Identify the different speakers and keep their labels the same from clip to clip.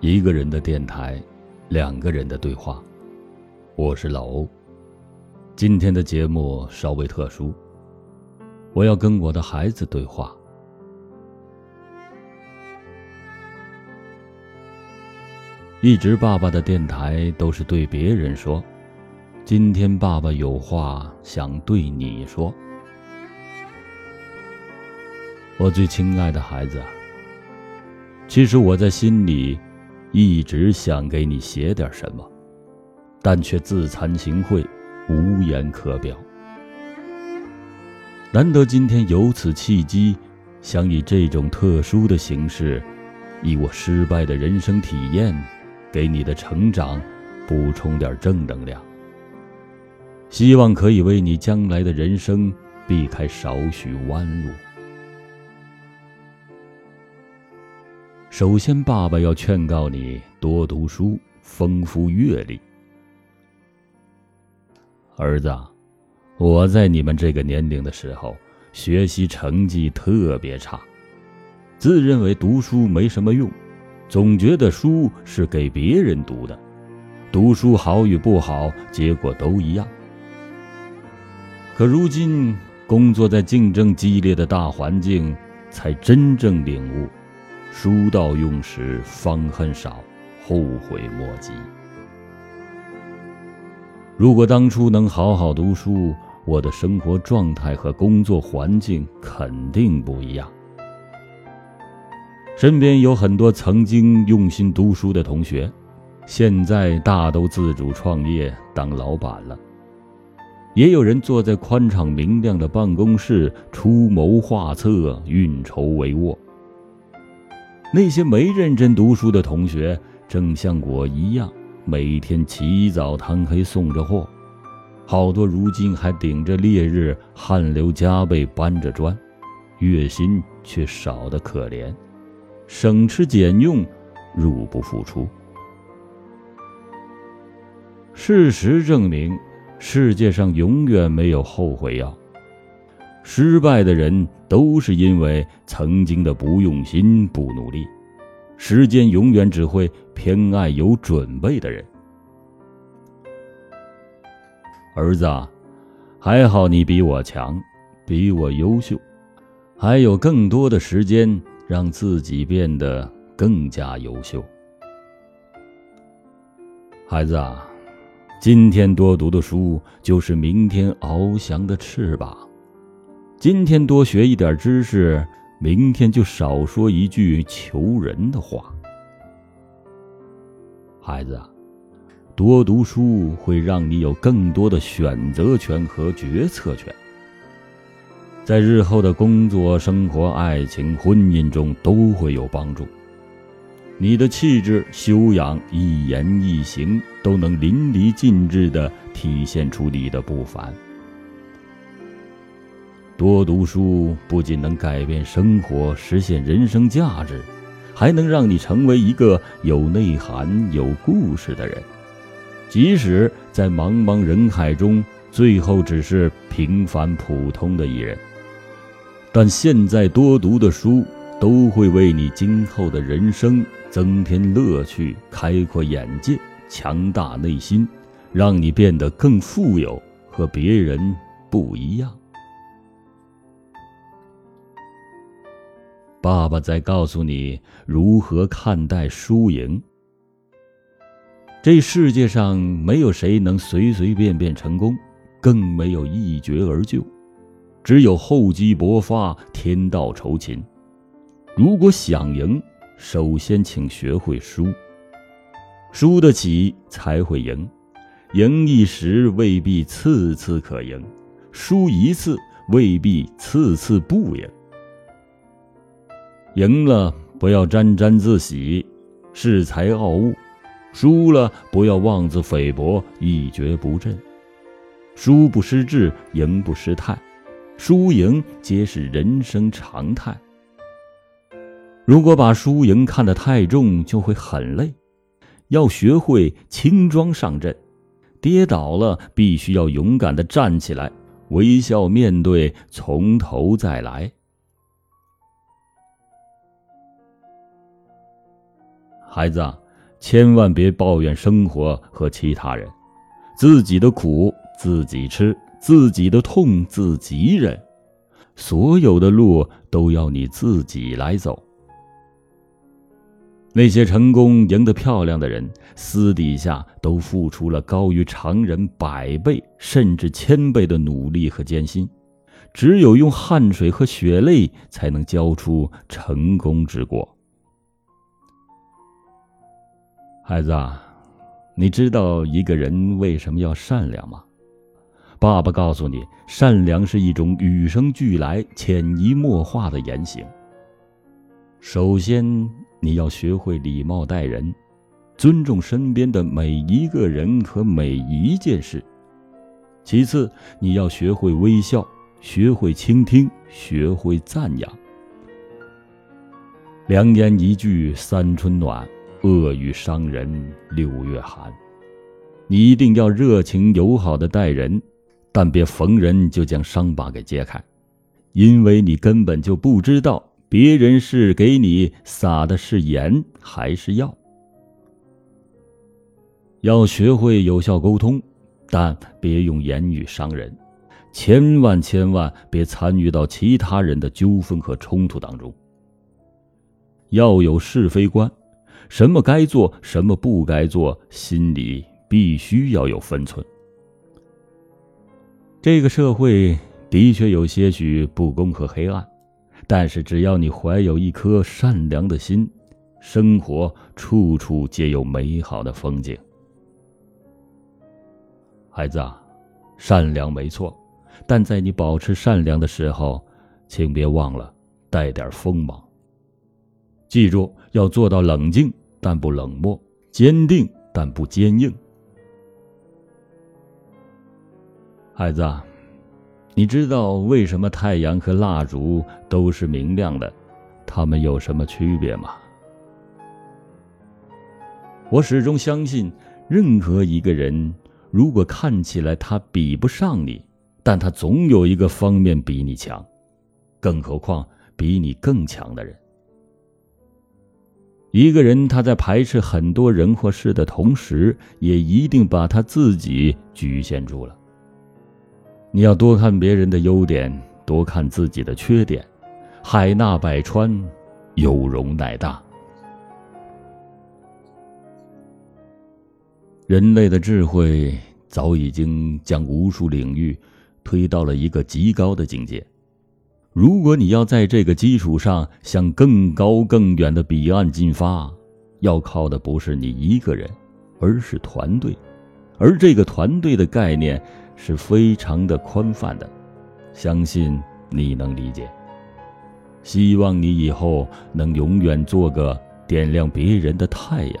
Speaker 1: 一个人的电台，两个人的对话。我是老欧。今天的节目稍微特殊，我要跟我的孩子对话。一直爸爸的电台都是对别人说，今天爸爸有话想对你说。我最亲爱的孩子，其实我在心里。一直想给你写点什么，但却自惭形秽，无言可表。难得今天有此契机，想以这种特殊的形式，以我失败的人生体验，给你的成长补充点正能量。希望可以为你将来的人生避开少许弯路。首先，爸爸要劝告你多读书，丰富阅历。儿子，我在你们这个年龄的时候，学习成绩特别差，自认为读书没什么用，总觉得书是给别人读的，读书好与不好，结果都一样。可如今，工作在竞争激烈的大环境，才真正领悟。书到用时方恨少，后悔莫及。如果当初能好好读书，我的生活状态和工作环境肯定不一样。身边有很多曾经用心读书的同学，现在大都自主创业当老板了，也有人坐在宽敞明亮的办公室出谋划策、运筹帷幄。那些没认真读书的同学，正像我一样，每天起早贪黑送着货，好多如今还顶着烈日，汗流浃背搬着砖，月薪却少得可怜，省吃俭用，入不敷出。事实证明，世界上永远没有后悔药。失败的人都是因为曾经的不用心、不努力。时间永远只会偏爱有准备的人。儿子，还好你比我强，比我优秀，还有更多的时间让自己变得更加优秀。孩子啊，今天多读的书就是明天翱翔的翅膀。今天多学一点知识，明天就少说一句求人的话。孩子，多读书会让你有更多的选择权和决策权，在日后的工作、生活、爱情、婚姻中都会有帮助。你的气质、修养、一言一行都能淋漓尽致的体现出你的不凡。多读书不仅能改变生活，实现人生价值，还能让你成为一个有内涵、有故事的人。即使在茫茫人海中，最后只是平凡普通的一人，但现在多读的书都会为你今后的人生增添乐趣、开阔眼界、强大内心，让你变得更富有，和别人不一样。爸爸在告诉你如何看待输赢。这世界上没有谁能随随便便成功，更没有一决而就，只有厚积薄发，天道酬勤。如果想赢，首先请学会输。输得起才会赢，赢一时未必次次可赢，输一次未必次次不赢。赢了不要沾沾自喜、恃才傲物；输了不要妄自菲薄、一蹶不振。输不失志，赢不失态，输赢皆是人生常态。如果把输赢看得太重，就会很累。要学会轻装上阵，跌倒了必须要勇敢的站起来，微笑面对，从头再来。孩子，千万别抱怨生活和其他人，自己的苦自己吃，自己的痛自己忍，所有的路都要你自己来走。那些成功赢得漂亮的人，私底下都付出了高于常人百倍甚至千倍的努力和艰辛，只有用汗水和血泪，才能交出成功之果。孩子啊，你知道一个人为什么要善良吗？爸爸告诉你，善良是一种与生俱来、潜移默化的言行。首先。你要学会礼貌待人，尊重身边的每一个人和每一件事。其次，你要学会微笑，学会倾听，学会赞扬。良言一句三春暖，恶语伤人六月寒。你一定要热情友好的待人，但别逢人就将伤疤给揭开，因为你根本就不知道。别人是给你撒的是盐还是药？要学会有效沟通，但别用言语伤人，千万千万别参与到其他人的纠纷和冲突当中。要有是非观，什么该做，什么不该做，心里必须要有分寸。这个社会的确有些许不公和黑暗。但是，只要你怀有一颗善良的心，生活处处皆有美好的风景。孩子啊，善良没错，但在你保持善良的时候，请别忘了带点锋芒。记住，要做到冷静但不冷漠，坚定但不坚硬。孩子。你知道为什么太阳和蜡烛都是明亮的？它们有什么区别吗？我始终相信，任何一个人，如果看起来他比不上你，但他总有一个方面比你强，更何况比你更强的人。一个人他在排斥很多人或事的同时，也一定把他自己局限住了。你要多看别人的优点，多看自己的缺点。海纳百川，有容乃大。人类的智慧早已经将无数领域推到了一个极高的境界。如果你要在这个基础上向更高更远的彼岸进发，要靠的不是你一个人，而是团队。而这个团队的概念。是非常的宽泛的，相信你能理解。希望你以后能永远做个点亮别人的太阳，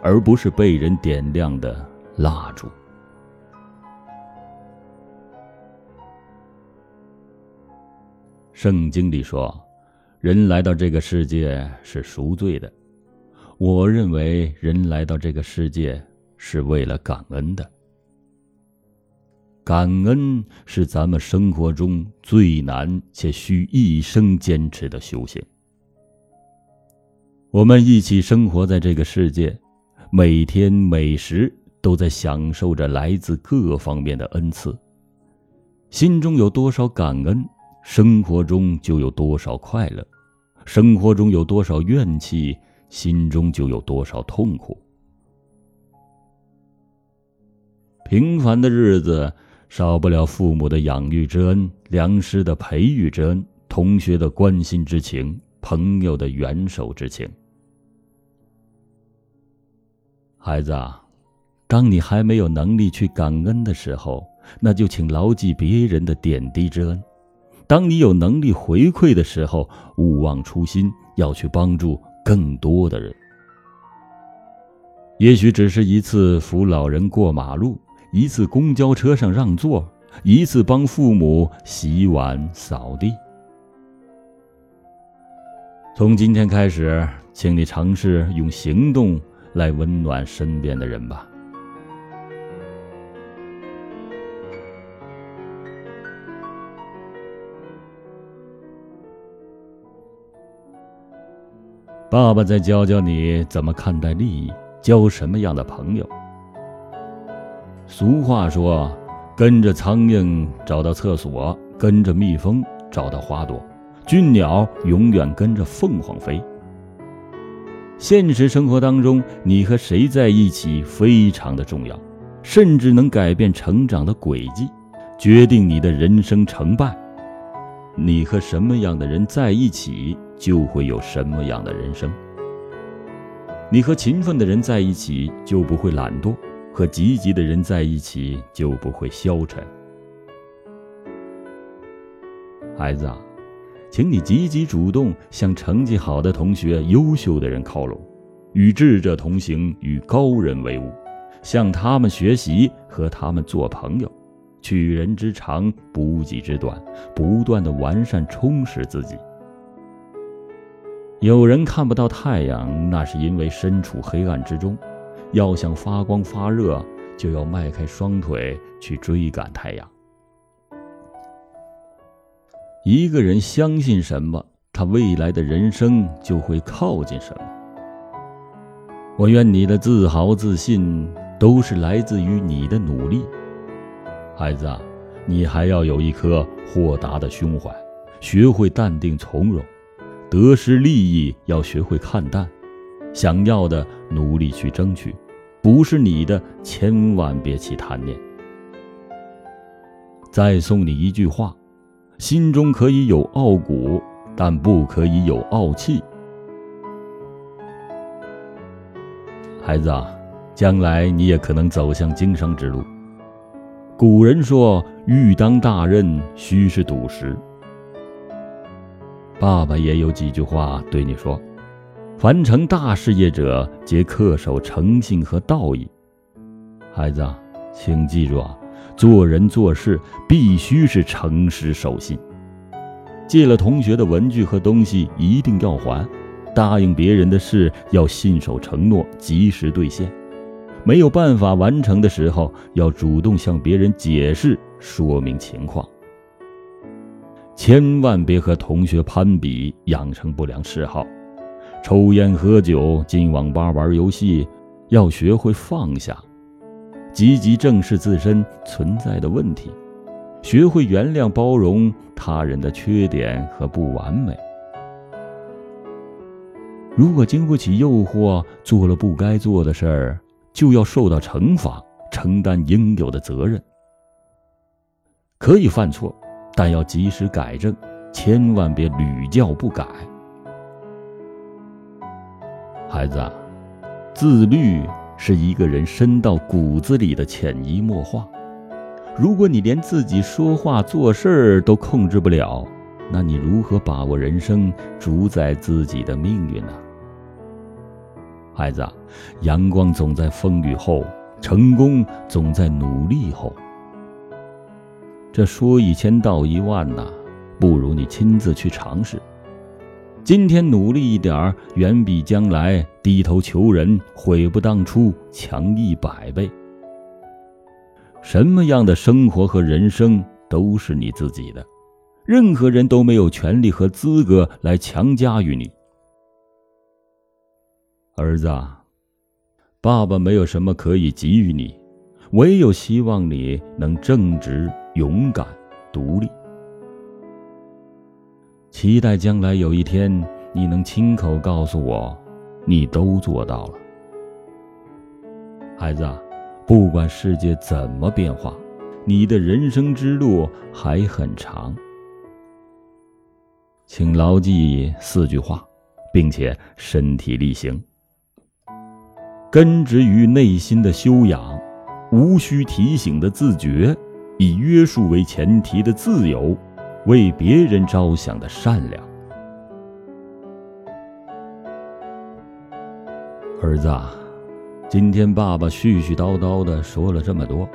Speaker 1: 而不是被人点亮的蜡烛。圣经里说，人来到这个世界是赎罪的。我认为，人来到这个世界是为了感恩的。感恩是咱们生活中最难且需一生坚持的修行。我们一起生活在这个世界，每天每时都在享受着来自各方面的恩赐。心中有多少感恩，生活中就有多少快乐；生活中有多少怨气，心中就有多少痛苦。平凡的日子。少不了父母的养育之恩、良师的培育之恩、同学的关心之情、朋友的援手之情。孩子啊，当你还没有能力去感恩的时候，那就请牢记别人的点滴之恩；当你有能力回馈的时候，勿忘初心，要去帮助更多的人。也许只是一次扶老人过马路。一次公交车上让座，一次帮父母洗碗扫地。从今天开始，请你尝试用行动来温暖身边的人吧。爸爸再教教你怎么看待利益，交什么样的朋友。俗话说：“跟着苍蝇找到厕所，跟着蜜蜂找到花朵，俊鸟永远跟着凤凰飞。”现实生活当中，你和谁在一起非常的重要，甚至能改变成长的轨迹，决定你的人生成败。你和什么样的人在一起，就会有什么样的人生。你和勤奋的人在一起，就不会懒惰；和积极的人在一起，就不会消沉。孩子啊。请你积极主动向成绩好的同学、优秀的人靠拢，与智者同行，与高人为伍，向他们学习，和他们做朋友，取人之长，补己之短，不断的完善充实自己。有人看不到太阳，那是因为身处黑暗之中；要想发光发热，就要迈开双腿去追赶太阳。一个人相信什么，他未来的人生就会靠近什么。我愿你的自豪自信都是来自于你的努力，孩子，你还要有一颗豁达的胸怀，学会淡定从容，得失利益要学会看淡，想要的努力去争取，不是你的千万别起贪念。再送你一句话。心中可以有傲骨，但不可以有傲气。孩子啊，将来你也可能走向经商之路。古人说：“欲当大任，须是笃实。”爸爸也有几句话对你说：“凡成大事业者，皆恪守诚信和道义。”孩子，请记住啊。做人做事必须是诚实守信，借了同学的文具和东西一定要还，答应别人的事要信守承诺，及时兑现。没有办法完成的时候，要主动向别人解释说明情况。千万别和同学攀比，养成不良嗜好，抽烟喝酒，进网吧玩游戏，要学会放下。积极正视自身存在的问题，学会原谅包容他人的缺点和不完美。如果经不起诱惑，做了不该做的事儿，就要受到惩罚，承担应有的责任。可以犯错，但要及时改正，千万别屡教不改。孩子，自律。是一个人深到骨子里的潜移默化。如果你连自己说话做事儿都控制不了，那你如何把握人生，主宰自己的命运呢？孩子，阳光总在风雨后，成功总在努力后。这说一千道一万呐，不如你亲自去尝试。今天努力一点儿，远比将来低头求人、悔不当初强一百倍。什么样的生活和人生都是你自己的，任何人都没有权利和资格来强加于你。儿子，爸爸没有什么可以给予你，唯有希望你能正直、勇敢、独立。期待将来有一天，你能亲口告诉我，你都做到了。孩子，不管世界怎么变化，你的人生之路还很长。请牢记四句话，并且身体力行。根植于内心的修养，无需提醒的自觉，以约束为前提的自由。为别人着想的善良，儿子，今天爸爸絮絮叨叨的说了这么多，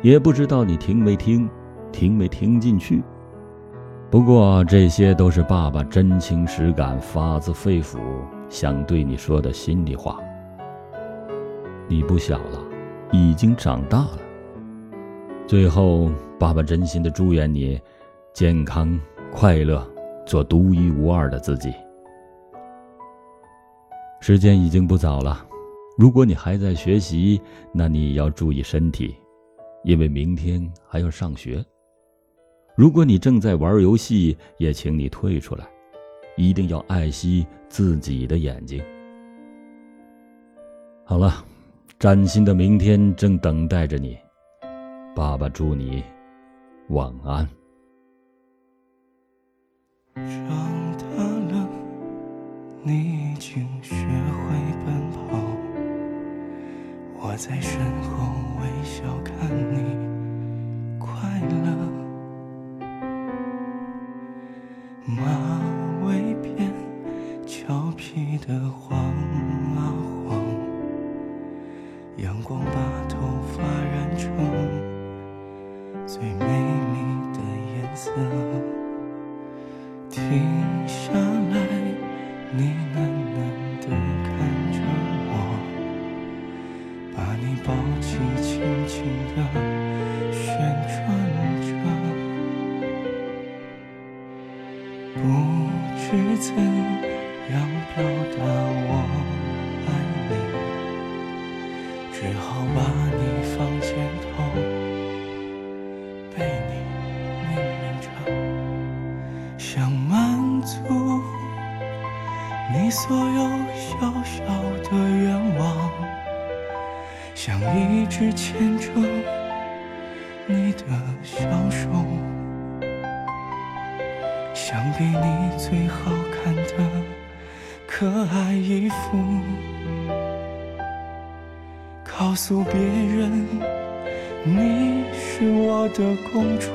Speaker 1: 也不知道你听没听，听没听进去。不过这些都是爸爸真情实感、发自肺腑想对你说的心里话。你不小了，已经长大了。最后，爸爸真心的祝愿你。健康快乐，做独一无二的自己。时间已经不早了，如果你还在学习，那你要注意身体，因为明天还要上学。如果你正在玩游戏，也请你退出来，一定要爱惜自己的眼睛。好了，崭新的明天正等待着你，爸爸祝你晚安。
Speaker 2: 长大了，你已经学会奔跑，我在身后抱起，轻轻地旋转着。不知怎样表达我爱你，只好把给你最好看的可爱衣服，告诉别人你是我的公主。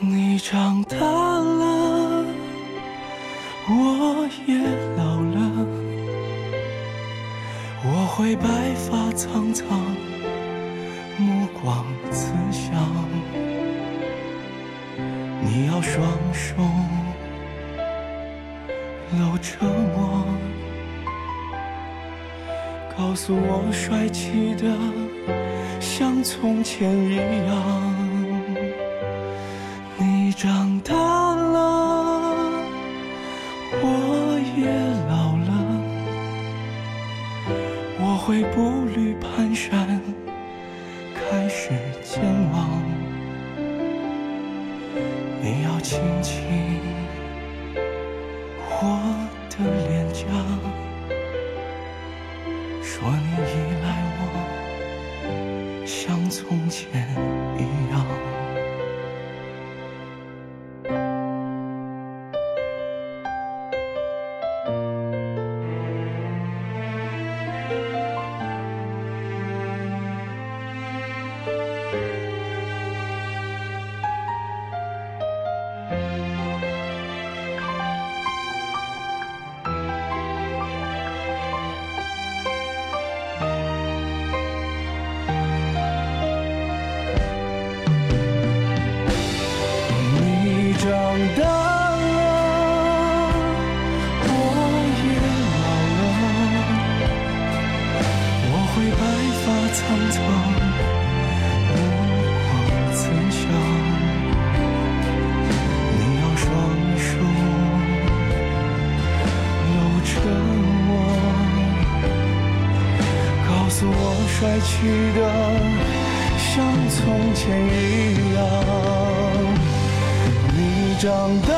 Speaker 2: 你长大了，我也老了，我会白发苍苍，双手搂着我，告诉我帅气的像从前一样。你长大苍苍，目光慈祥。你要双手搂着我，告诉我帅气的像从前一样。你长大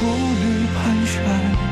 Speaker 2: 步履蹒跚，